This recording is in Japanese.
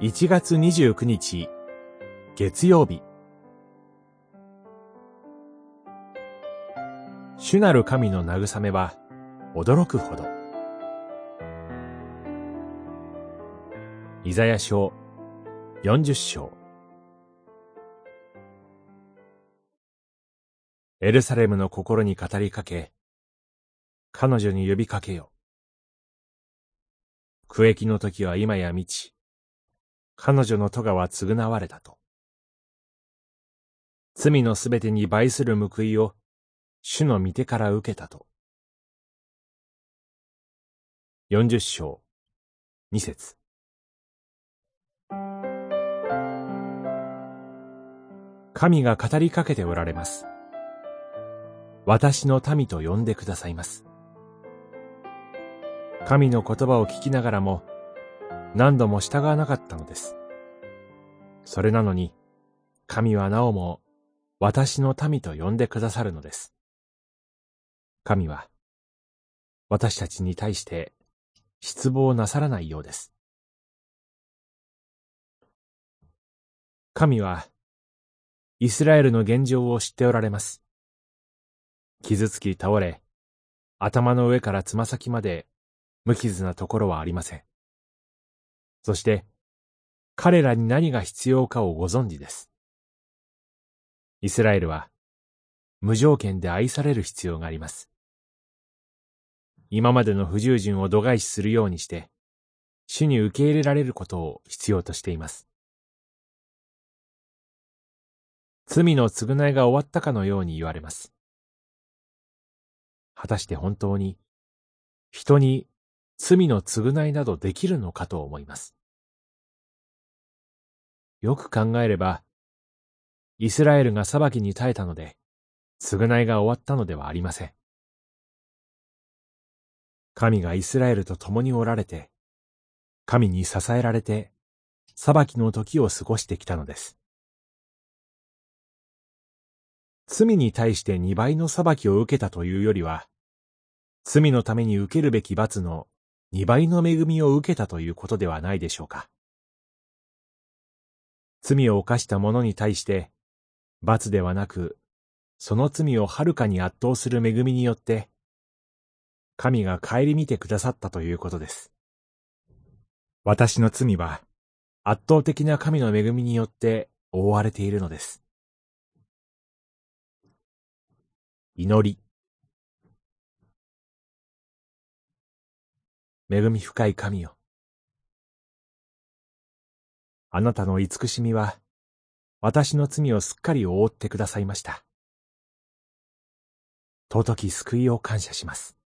1月29日、月曜日。主なる神の慰めは、驚くほど。イザヤ書40章。エルサレムの心に語りかけ、彼女に呼びかけよ。区役の時は今や満ち、彼女の咎は償われたと。罪のすべてに倍する報いを主の御手から受けたと。四十章、二節。神が語りかけておられます。私の民と呼んでくださいます。神の言葉を聞きながらも、何度も従わなかったのです。それなのに、神はなおも私の民と呼んでくださるのです。神は、私たちに対して失望なさらないようです。神は、イスラエルの現状を知っておられます。傷つき倒れ、頭の上からつま先まで無傷なところはありません。そして、彼らに何が必要かをご存知です。イスラエルは、無条件で愛される必要があります。今までの不従順を度外視するようにして、主に受け入れられることを必要としています。罪の償いが終わったかのように言われます。果たして本当に、人に罪の償いなどできるのかと思います。よく考えれば、イスラエルが裁きに耐えたので、償いが終わったのではありません。神がイスラエルと共におられて、神に支えられて、裁きの時を過ごしてきたのです。罪に対して二倍の裁きを受けたというよりは、罪のために受けるべき罰の二倍の恵みを受けたということではないでしょうか。罪を犯した者に対して、罰ではなく、その罪をはるかに圧倒する恵みによって、神が顧みてくださったということです。私の罪は、圧倒的な神の恵みによって覆われているのです。祈り。恵み深い神よ。あなたの慈しみは、私の罪をすっかり覆ってくださいました。尊き救いを感謝します。